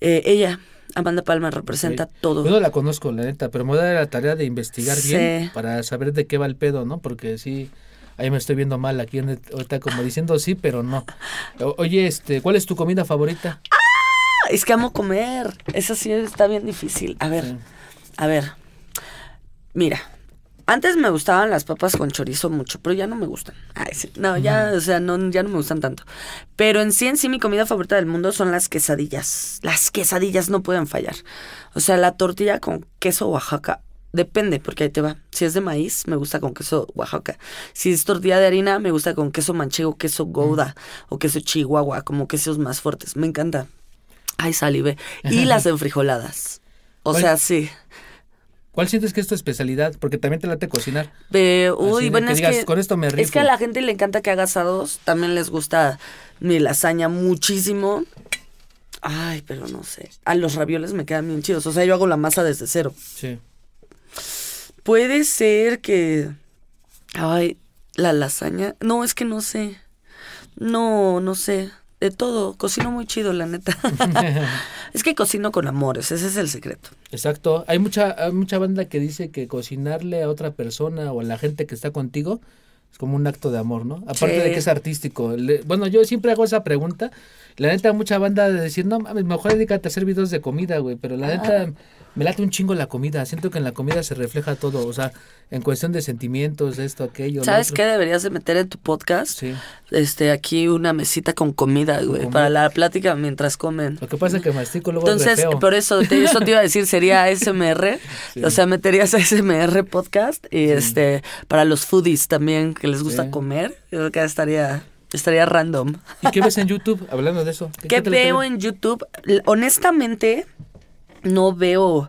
[SPEAKER 3] Eh, ella, Amanda Palmer, representa todo.
[SPEAKER 2] Yo no la conozco, la neta, pero me voy a dar la tarea de investigar bien para saber de qué va el pedo, ¿no? Porque sí, ahí me estoy viendo mal aquí ahorita como diciendo sí, pero no. Oye, este, ¿cuál es tu comida favorita?
[SPEAKER 3] Ah, Es que amo comer. Eso sí está bien difícil. A ver,
[SPEAKER 2] Sí.
[SPEAKER 3] a ver. Mira. Antes me gustaban las papas con chorizo mucho, pero ya no me gustan. Ay, sí. No, ya, o sea, no, ya no me gustan tanto. Pero en sí, en sí, mi comida favorita del mundo son las quesadillas. Las quesadillas no pueden fallar. O sea, la tortilla con queso Oaxaca. Depende, porque ahí te va. Si es de maíz, me gusta con queso Oaxaca. Si es tortilla de harina, me gusta con queso manchego, queso gouda o queso chihuahua, como quesos más fuertes. Me encanta. Ay, salive. Y las enfrijoladas. O sea, sí.
[SPEAKER 2] ¿Cuál sientes que es tu especialidad? Porque también te late cocinar.
[SPEAKER 3] Eh, uy, bueno,
[SPEAKER 2] que
[SPEAKER 3] es
[SPEAKER 2] digas,
[SPEAKER 3] que,
[SPEAKER 2] "Con esto me
[SPEAKER 3] es
[SPEAKER 2] rifo".
[SPEAKER 3] que a la gente le encanta que haga asados. También les gusta mi lasaña muchísimo. Ay, pero no sé. A los ravioles me quedan bien chidos. O sea, yo hago la masa desde cero.
[SPEAKER 2] Sí.
[SPEAKER 3] Puede ser que. Ay, la lasaña. No, es que no sé. No, no sé. De todo. Cocino muy chido, la neta. es que cocino con amores. Ese es el secreto.
[SPEAKER 2] Exacto. Hay mucha, hay mucha banda que dice que cocinarle a otra persona o a la gente que está contigo es como un acto de amor, ¿no? Aparte
[SPEAKER 3] Sí.
[SPEAKER 2] de que es artístico. Le- bueno, yo siempre hago esa pregunta. La neta, mucha banda de decir, no mames, mejor dedícate a hacer videos de comida, güey. Pero la neta, me late un chingo la comida. Siento que en la comida se refleja todo. O sea, en cuestión de sentimientos, esto, aquello. lo
[SPEAKER 3] ¿Sabes qué deberías de meter en tu podcast?
[SPEAKER 2] Sí.
[SPEAKER 3] Este, aquí una mesita con comida, güey. Para la plática mientras comen.
[SPEAKER 2] Lo que pasa es que mastico luego es re
[SPEAKER 3] Entonces,
[SPEAKER 2] feo.
[SPEAKER 3] por eso, te, eso te iba a decir, sería ASMR.
[SPEAKER 2] Sí.
[SPEAKER 3] O sea, meterías ASMR podcast. Y este, para los foodies también que les gusta
[SPEAKER 2] Sí.
[SPEAKER 3] comer, yo creo que estaría, estaría random.
[SPEAKER 2] ¿Y qué ves en YouTube? Hablando de eso.
[SPEAKER 3] ¿Qué veo en YouTube? Honestamente, no veo.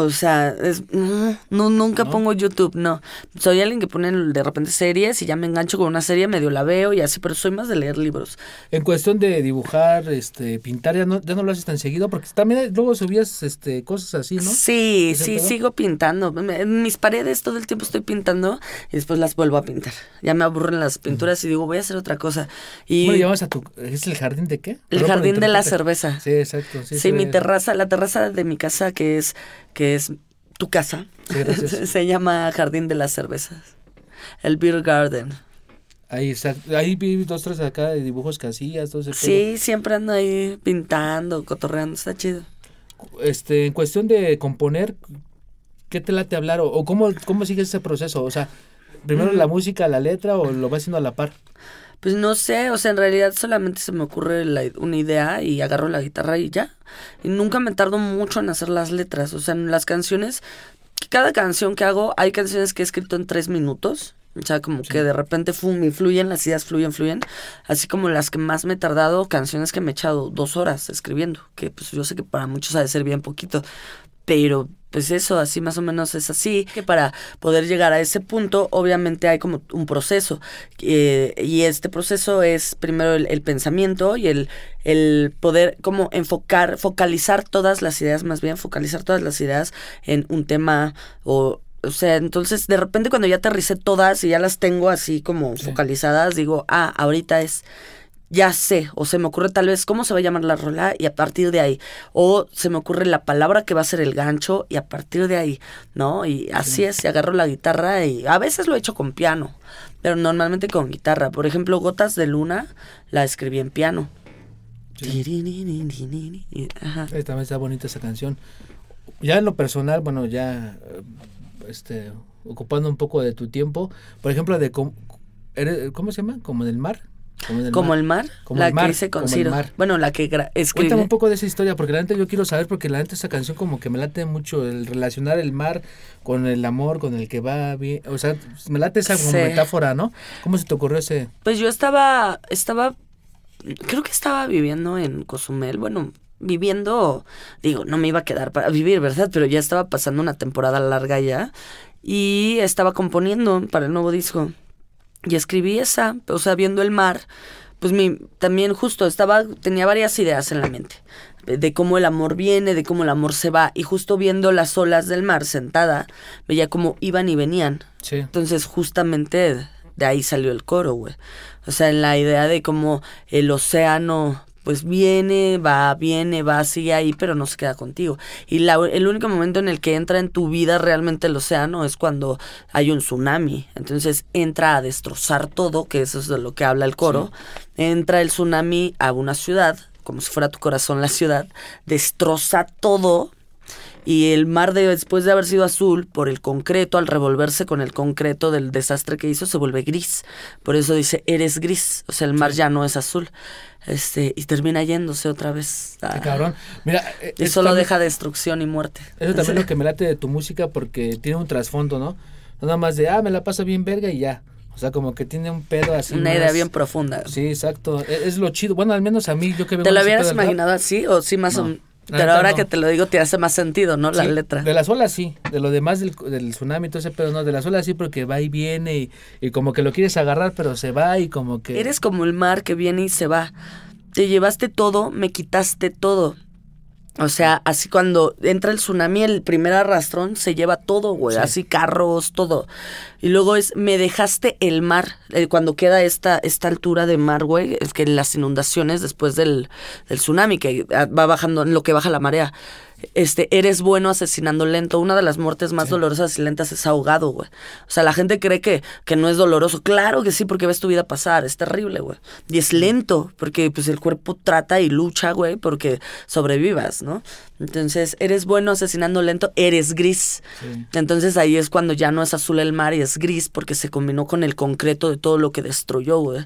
[SPEAKER 3] O sea, es, no, nunca
[SPEAKER 2] ¿No?
[SPEAKER 3] pongo YouTube, no. Soy alguien que pone de repente series y ya me engancho con una serie, medio la veo y así, pero soy más de leer libros.
[SPEAKER 2] En cuestión de dibujar, este, pintar, ya no, ya no lo haces tan seguido, porque también luego subías este, cosas así, ¿no?
[SPEAKER 3] Sí,
[SPEAKER 2] ¿Ese
[SPEAKER 3] sí,
[SPEAKER 2] pedo?
[SPEAKER 3] sigo pintando. En mis paredes todo el tiempo estoy pintando y después las vuelvo a pintar. Ya me aburren las pinturas y digo, voy a hacer otra cosa. Y
[SPEAKER 2] ¿Cómo le llamas a tu... ¿Es el jardín de qué?
[SPEAKER 3] el jardín de la cerveza.
[SPEAKER 2] Sí, exacto. Sí,
[SPEAKER 3] Sí, mi terraza, la terraza de mi casa que es que es tu casa.
[SPEAKER 2] Gracias.
[SPEAKER 3] Se llama Jardín de las Cervezas. El Beer Garden.
[SPEAKER 2] Ahí, está- ahí vi dos, tres acá de dibujos hacías, todo ese.
[SPEAKER 3] Sí, siempre ando ahí pintando, cotorreando, está chido.
[SPEAKER 2] Este, en cuestión de componer, ¿qué te late hablar? ¿O, o cómo, cómo sigues ese proceso? O sea, primero
[SPEAKER 3] Mm.
[SPEAKER 2] la música, la letra, o lo vas haciendo a la par.
[SPEAKER 3] Pues no sé, o sea, en realidad solamente se me ocurre la- una idea y agarro la guitarra y ya. Y nunca me tardo mucho en hacer las letras, o sea, en las canciones, cada canción que hago, hay canciones que he escrito en tres minutos. O sea, como que de repente fum, fluyen, las ideas fluyen, fluyen. Así como las que más me he tardado, canciones que me he echado dos horas escribiendo. Que pues yo sé que para muchos ha de ser bien poquito. Pero pues eso, así más o menos es así. Que para poder llegar a ese punto, obviamente hay como un proceso. eh, y este proceso es primero el, el pensamiento y el, el poder como enfocar, focalizar todas las ideas, más bien focalizar todas las ideas en un tema o... O sea, entonces de repente cuando ya aterricé todas y ya las tengo así como
[SPEAKER 2] Sí.
[SPEAKER 3] focalizadas, digo, ah, ahorita es ya sé, o se me ocurre tal vez cómo se va a llamar la rola y a partir de ahí, o se me ocurre la palabra que va a ser el gancho y a partir de ahí, ¿no? Y así es, y agarro la guitarra y a veces lo he hecho con piano, pero normalmente con guitarra. Por ejemplo, Gotas de Luna la escribí en piano. Ajá.
[SPEAKER 2] También está bonita esa canción. Ya en lo personal, bueno, ya eh, este, ocupando un poco de tu tiempo, por ejemplo, de ¿cómo se llama? ¿Como del mar? Como, del
[SPEAKER 3] Como
[SPEAKER 2] mar.
[SPEAKER 3] el mar,
[SPEAKER 2] Como
[SPEAKER 3] la
[SPEAKER 2] el mar,
[SPEAKER 3] que hice con Ciro. Bueno, la que escribí.
[SPEAKER 2] Cuéntame un poco de esa historia, porque la neta yo quiero saber, porque la neta esa canción como que me late mucho, el relacionar el mar con el amor, con el que va bien, o sea, me late esa como
[SPEAKER 3] Sí.
[SPEAKER 2] metáfora, ¿no? ¿Cómo se te ocurrió ese?
[SPEAKER 3] Pues yo estaba, estaba, creo que estaba viviendo en Cozumel, bueno, viviendo, digo, no me iba a quedar para vivir, ¿verdad? Pero ya estaba pasando una temporada larga ya y estaba componiendo para el nuevo disco y escribí esa, o sea, viendo el mar, pues mi, también justo estaba, tenía varias ideas en la mente de cómo el amor viene, de cómo el amor se va y justo viendo las olas del mar sentada, veía cómo iban y venían.
[SPEAKER 2] Sí.
[SPEAKER 3] Entonces, justamente de ahí salió el coro, güey. O sea, en la idea de cómo el océano, pues viene, va, viene, va, sigue ahí, pero no se queda contigo. Y la, el único momento en el que entra en tu vida realmente el océano es cuando hay un tsunami. Entonces entra a destrozar todo, que eso es de lo que habla el coro. Entra el tsunami a una ciudad, como si fuera tu corazón la ciudad, destroza todo Y el mar, de, después de haber sido azul, por el concreto, al revolverse con el concreto del desastre que hizo, se vuelve gris. Por eso dice, eres gris. O sea, el mar ya no es azul. Este, y termina yéndose otra vez.
[SPEAKER 2] Qué cabrón. Mira, eh,
[SPEAKER 3] Y
[SPEAKER 2] eso
[SPEAKER 3] solo
[SPEAKER 2] también-
[SPEAKER 3] deja destrucción y muerte.
[SPEAKER 2] Eso también es lo que me late de tu música porque tiene un trasfondo, ¿no? Nada más de, ah, me la paso bien verga y ya. O sea, como que tiene un pedo así.
[SPEAKER 3] Una idea
[SPEAKER 2] más-
[SPEAKER 3] bien profunda.
[SPEAKER 2] Sí, exacto. E- Es, lo chido. Bueno, al menos a mí, yo que veo
[SPEAKER 3] ¿Te lo
[SPEAKER 2] rap,
[SPEAKER 3] imaginado así? O sí, más
[SPEAKER 2] No,
[SPEAKER 3] o menos. Pero ahora
[SPEAKER 2] no.
[SPEAKER 3] que te lo digo, te hace más sentido, ¿no? La
[SPEAKER 2] Sí,
[SPEAKER 3] letra.
[SPEAKER 2] De las olas sí, de lo demás del, del tsunami y todo ese pedo, no, de las olas sí porque va y viene y, y como que lo quieres agarrar pero se va y como que...
[SPEAKER 3] Eres como el mar que viene y se va. Te llevaste todo, me quitaste todo. O sea, así cuando entra el tsunami, el primer arrastrón se lleva todo, güey.
[SPEAKER 2] Sí.
[SPEAKER 3] Así carros, todo. Y luego es, me dejaste el mar. Eh, cuando queda esta, esta altura de mar, güey, es que las inundaciones después del, del tsunami, que ah, va bajando, en lo que baja la marea. Este, eres bueno asesinando lento. Una de las muertes más dolorosas y lentas es ahogado, güey. O sea, la gente cree que, que no es doloroso. Claro que sí, porque ves tu vida pasar. Es terrible, güey. Y es lento, porque pues el cuerpo trata y lucha, güey, porque sobrevivas, ¿no? Entonces, eres bueno asesinando lento, eres gris.
[SPEAKER 2] Sí.
[SPEAKER 3] Entonces ahí es cuando ya no es azul el mar y es gris, porque se combinó con el concreto de todo lo que destruyó, güey.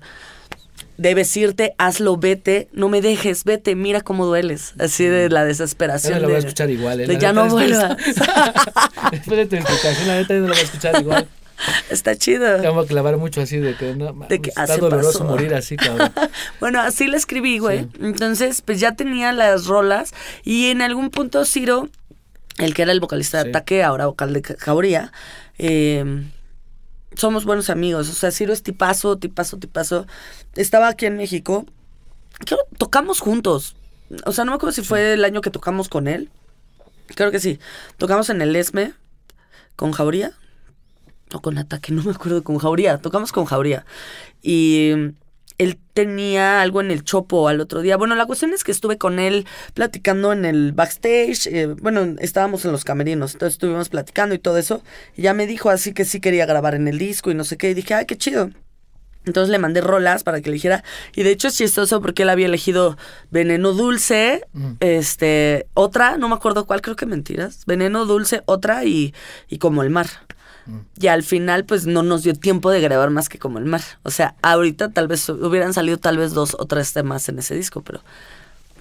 [SPEAKER 3] Debes irte, hazlo, vete, no me dejes, vete, mira cómo dueles. Así de la desesperación.
[SPEAKER 2] no lo voy a
[SPEAKER 3] de-
[SPEAKER 2] escuchar igual, ¿eh?
[SPEAKER 3] de
[SPEAKER 2] La
[SPEAKER 3] ya no vuelvas.
[SPEAKER 2] Después de tu explicación, la neta no lo voy a escuchar igual.
[SPEAKER 3] Está chido.
[SPEAKER 2] Te vamos a clavar mucho así de que no,
[SPEAKER 3] que
[SPEAKER 2] está
[SPEAKER 3] así
[SPEAKER 2] doloroso
[SPEAKER 3] pasó.
[SPEAKER 2] morir así, cabrón.
[SPEAKER 3] Bueno, así le escribí, güey. Entonces, pues ya tenía las rolas. Y en algún punto, Ciro, el que era el vocalista de
[SPEAKER 2] Sí.
[SPEAKER 3] Ataque, ahora vocal de Jauría, eh, somos buenos amigos. O sea, Ciro es tipazo, tipazo, tipazo. Estaba aquí en México. Creo tocamos juntos. O sea, no me acuerdo si fue el año que tocamos con él. Creo que sí. Tocamos en el ESME con Jauría. O con Ataque, no me acuerdo, con Jauría. Tocamos con Jauría. Y él tenía algo en el chopo al otro día. Bueno, la cuestión es que estuve con él platicando en el backstage. eh, bueno, estábamos en los camerinos, entonces estuvimos platicando y todo eso. Y ya me dijo así que sí quería grabar en el disco y no sé qué. Y dije, ay, qué chido. Entonces le mandé rolas para que eligiera. Y de hecho es chistoso porque él había elegido Veneno Dulce,
[SPEAKER 2] Mm.
[SPEAKER 3] este, otra, no me acuerdo cuál, creo que mentiras. Veneno Dulce, otra y, y Como el Mar. Y al final, pues no nos dio tiempo de grabar más que Como el Mar. O sea, ahorita tal vez hubieran salido tal vez dos o tres temas en ese disco, pero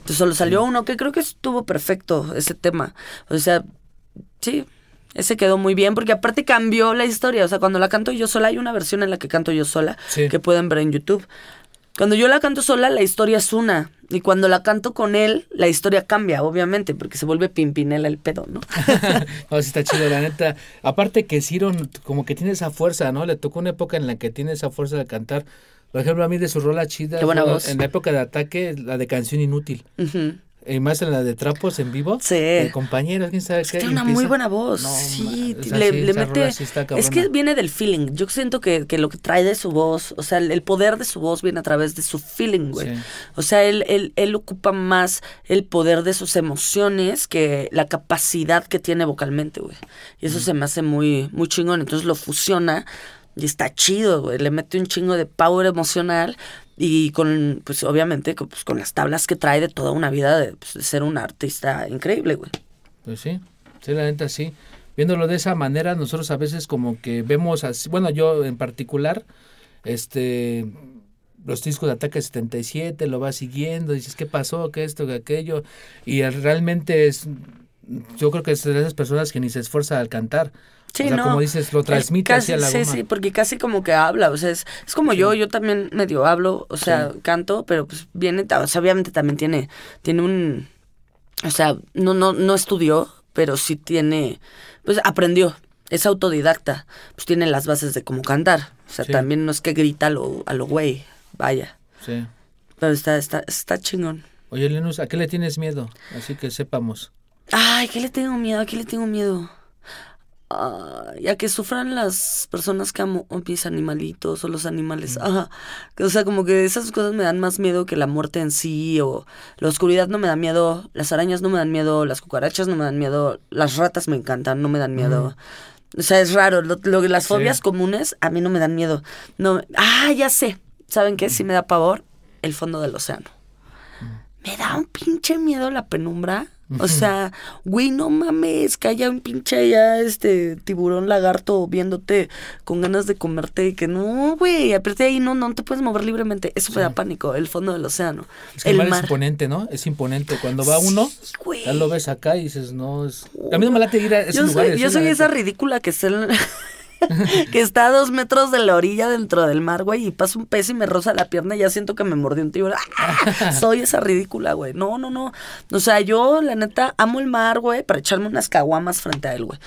[SPEAKER 3] pues, solo salió uno que creo que estuvo perfecto ese tema. O sea, sí, ese quedó muy bien porque aparte cambió la historia. O sea, cuando la canto yo sola, hay una versión en la que canto yo sola
[SPEAKER 2] Sí.
[SPEAKER 3] que pueden ver en YouTube. Cuando yo la canto sola, la historia es una. Y cuando la canto con él, la historia cambia, obviamente, porque se vuelve pimpinela el pedo, ¿no?
[SPEAKER 2] No, sí está chido, la neta. Aparte que Ciro como que tiene esa fuerza, ¿no? Le tocó una época en la que tiene esa fuerza de cantar. Por ejemplo, a mí de su rola chida.
[SPEAKER 3] Qué buena voz.
[SPEAKER 2] En la época de ataque, la de canción inútil.
[SPEAKER 3] Ujú.
[SPEAKER 2] Y más en la de trapos en vivo.
[SPEAKER 3] Sí.
[SPEAKER 2] De compañeros, quién sabe qué.
[SPEAKER 3] tiene una
[SPEAKER 2] empieza-
[SPEAKER 3] muy buena voz.
[SPEAKER 2] No,
[SPEAKER 3] sí,
[SPEAKER 2] o sea,
[SPEAKER 3] le,
[SPEAKER 2] sí,
[SPEAKER 3] le mete.
[SPEAKER 2] sí
[SPEAKER 3] es que viene del feeling. Yo siento que, que lo que trae de su voz, o sea, el, el poder de su voz viene a través de su feeling, güey.
[SPEAKER 2] Sí.
[SPEAKER 3] O sea, él, él, él ocupa más el poder de sus emociones que la capacidad que tiene vocalmente, güey. Y eso se me hace muy, muy chingón. Entonces lo fusiona y está chido, güey. Le mete un chingo de power emocional y con, pues obviamente, con, pues, con las tablas que trae de toda una vida de, pues, de ser un artista increíble, güey.
[SPEAKER 2] Pues sí, sí, la neta sí. Viéndolo de esa manera, nosotros a veces como que vemos así, bueno, yo en particular, este, los discos de Ataque 77, lo vas siguiendo, dices, ¿qué pasó? ¿Qué esto? ¿Qué aquello? Y realmente es, yo creo que es de esas personas que ni se esfuerza al cantar.
[SPEAKER 3] Sí,
[SPEAKER 2] o sea,
[SPEAKER 3] no.
[SPEAKER 2] como dices, lo transmite
[SPEAKER 3] casi-
[SPEAKER 2] hacia la
[SPEAKER 3] Sí,
[SPEAKER 2] goma.
[SPEAKER 3] sí, porque casi como que habla, o sea, es, es como yo, yo también medio hablo, o sea,
[SPEAKER 2] Sí.
[SPEAKER 3] canto, pero pues viene, o sea, obviamente también tiene, tiene un, o sea, no, no, no estudió, pero sí tiene, pues aprendió, es autodidacta, pues tiene las bases de cómo cantar, o sea,
[SPEAKER 2] Sí.
[SPEAKER 3] también no es que grita a lo, a lo güey, vaya,
[SPEAKER 2] Sí.
[SPEAKER 3] pero está, está, está chingón.
[SPEAKER 2] Oye, Lenus, ¿a qué le tienes miedo? Así que sepamos.
[SPEAKER 3] Ay, ¿qué le tengo miedo? ¿A qué le tengo miedo? Ay, a que sufran las personas que amo, o mis animalitos o los animales. Ajá. O sea, como que esas cosas me dan más miedo que la muerte en sí, o la oscuridad no me da miedo, las arañas no me dan miedo, las cucarachas no me dan miedo, las ratas me encantan, no me dan miedo. O sea, es raro. Lo, lo- las
[SPEAKER 2] Sí.
[SPEAKER 3] fobias comunes a mí no me dan miedo. No, ah, ya sé. ¿Saben qué? Sí me da pavor el fondo del océano. Me da un pinche miedo la penumbra. O sea, güey, no mames, que haya un pinche ya este tiburón lagarto viéndote con ganas de comerte y que no, güey, aparte de ahí no, no te puedes mover libremente. Eso me da pánico, el fondo del océano.
[SPEAKER 2] Es que el, mar, es imponente, ¿no? Es imponente. Cuando va uno, ya lo ves acá y dices, no, es... A mí no me late ir a esos
[SPEAKER 3] yo
[SPEAKER 2] lugares.
[SPEAKER 3] Soy, yo soy esa ridícula que está en... que está a dos metros de la orilla dentro del mar, güey, y pasa un pez y me roza la pierna y ya siento que me mordió un tiburón. Soy esa ridícula, güey. No, no, no. O sea, yo, la neta, amo el mar, güey, para echarme unas caguamas frente a él, güey.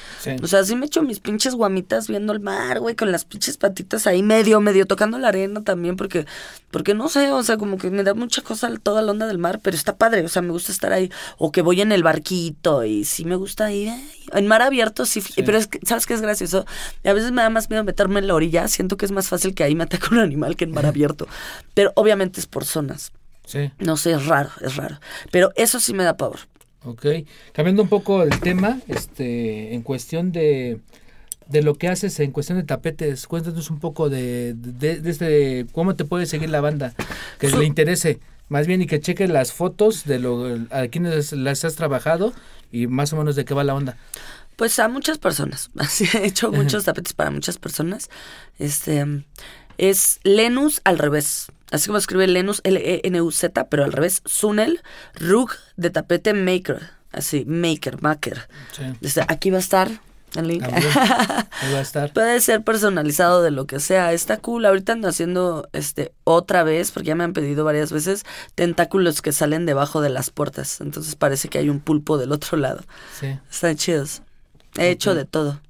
[SPEAKER 3] O sea, sí me echo mis pinches guamitas viendo el mar, güey, con las pinches patitas ahí medio, medio tocando la arena también, porque, porque no sé, o sea, como que me da mucha cosa toda la onda del mar, pero está padre, o sea, me gusta estar ahí. O que voy en el barquito y sí me gusta ir. En mar abierto, sí, pero es que, ¿sabes qué es gracioso? A veces me da más miedo meterme en la orilla. Siento que es más fácil que ahí me ataque un animal que en mar abierto. Pero obviamente es por zonas.
[SPEAKER 2] Sí.
[SPEAKER 3] No sé, es raro, es raro. Pero eso sí me da pavor.
[SPEAKER 2] Ok. Cambiando un poco el tema, este, en cuestión de, de lo que haces en cuestión de tapetes, cuéntanos un poco de, de, este, cómo te puede seguir la banda, que le interese, más bien y que cheque las fotos de lo a quienes las has trabajado y más o menos de qué va la onda.
[SPEAKER 3] Pues a muchas personas. Así he hecho muchos tapetes para muchas personas. Este es Lenus al revés. Así como escribe Lenus, L-E-N-U-Z, pero al revés. Sunel, Rug de tapete Maker. Así, Maker, Maker. Sí. aquí va a estar el link.
[SPEAKER 2] Ahí va a estar.
[SPEAKER 3] Puede ser personalizado de lo que sea. Está cool. Ahorita ando haciendo este otra vez, porque ya me han pedido varias veces, tentáculos que salen debajo de las puertas. Entonces parece que hay un pulpo del otro lado.
[SPEAKER 2] Sí.
[SPEAKER 3] Están chidos. He hecho de todo.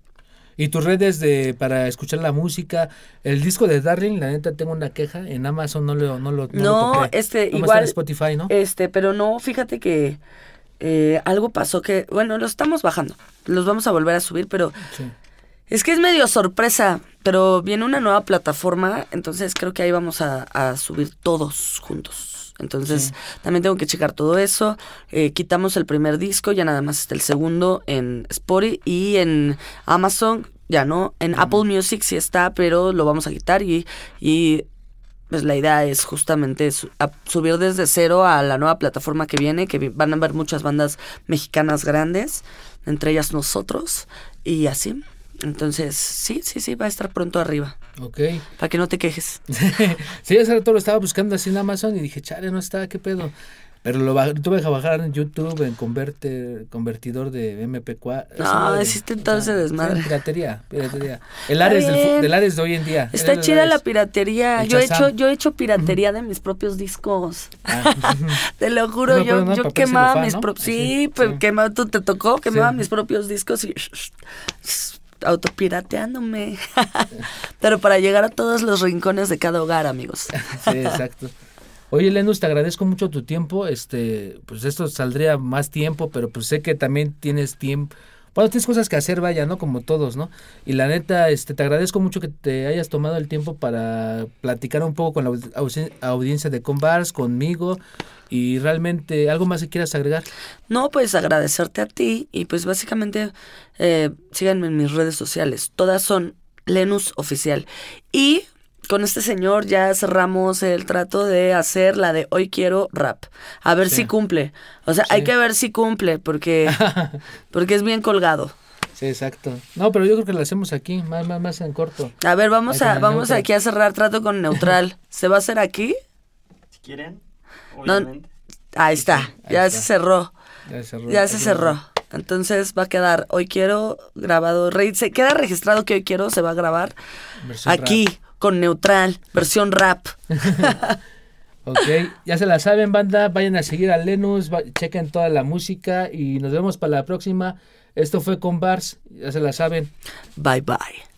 [SPEAKER 2] ¿Y tus redes de para escuchar la música? El disco de Darling, la neta tengo una queja, en Amazon no lo no lo
[SPEAKER 3] No, este igual
[SPEAKER 2] en Spotify, ¿no?
[SPEAKER 3] Este, pero no, fíjate que eh, algo pasó que, bueno, lo estamos bajando. Los vamos a volver a subir, pero es que es medio sorpresa, pero viene una nueva plataforma, entonces creo que ahí vamos a subir todos juntos. Entonces, también tengo que checar todo eso. Eh, quitamos el primer disco, ya nada más está el segundo en Spotify y en Amazon, ya no. En Apple Music sí está, pero lo vamos a quitar y, y pues la idea es justamente subir desde cero a la nueva plataforma que viene, que van a ver muchas bandas mexicanas grandes, entre ellas nosotros, y así. Entonces, sí, sí, sí, va a estar pronto arriba.
[SPEAKER 2] Ok.
[SPEAKER 3] Para que no te quejes.
[SPEAKER 2] sí, hace rato lo estaba buscando así en Amazon y dije, chale, no está, qué pedo. Pero lo tuve que bajar en YouTube, en converter, convertidor de MP4.
[SPEAKER 3] No, existe todo ese desmadre.
[SPEAKER 2] Piratería, piratería. El Ares, del, Ares de hoy en día.
[SPEAKER 3] Está chida la piratería. Yo he, hecho, yo he hecho piratería de mis propios discos. Ah. te lo juro, yo, yo quemaba mis propios... Sí, pues quemaba, tú te tocó, quemaba mis propios discos y autopirateándome. Pero para llegar a todos los rincones de cada hogar, amigos.
[SPEAKER 2] sí, exacto. Oye, Lenus, te agradezco mucho tu tiempo. Este, pues esto saldría más tiempo, pero pues sé que también tienes tiempo. Bueno, tienes cosas que hacer, vaya, ¿no? Como todos, ¿no? Y la neta, este, te agradezco mucho que te hayas tomado el tiempo para platicar un poco con la audiencia de Convars, conmigo, y realmente, ¿algo más que quieras agregar?
[SPEAKER 3] No, pues agradecerte a ti y pues básicamente eh, síganme en mis redes sociales. Todas son Lenus Oficial. Y con este señor ya cerramos el trato de hacer la de hoy quiero rap. A ver si cumple. O sea, hay que ver si cumple porque, porque es bien colgado.
[SPEAKER 2] Sí, exacto. No, pero yo creo que lo hacemos aquí, más, más, más en corto.
[SPEAKER 3] A ver, vamos, a, vamos aquí a cerrar trato con neutral. ¿Se va a hacer aquí?
[SPEAKER 4] Si quieren.
[SPEAKER 3] No, ahí está, ya se cerró. Ya, se cerró. Entonces va a quedar, hoy quiero grabado, se queda registrado que hoy quiero, se va a grabar aquí con neutral, versión rap.
[SPEAKER 2] ok, ya se la saben, banda, vayan a seguir a Lenus, chequen toda la música y nos vemos para la próxima. Esto fue con Bars, ya se la saben.
[SPEAKER 3] Bye bye.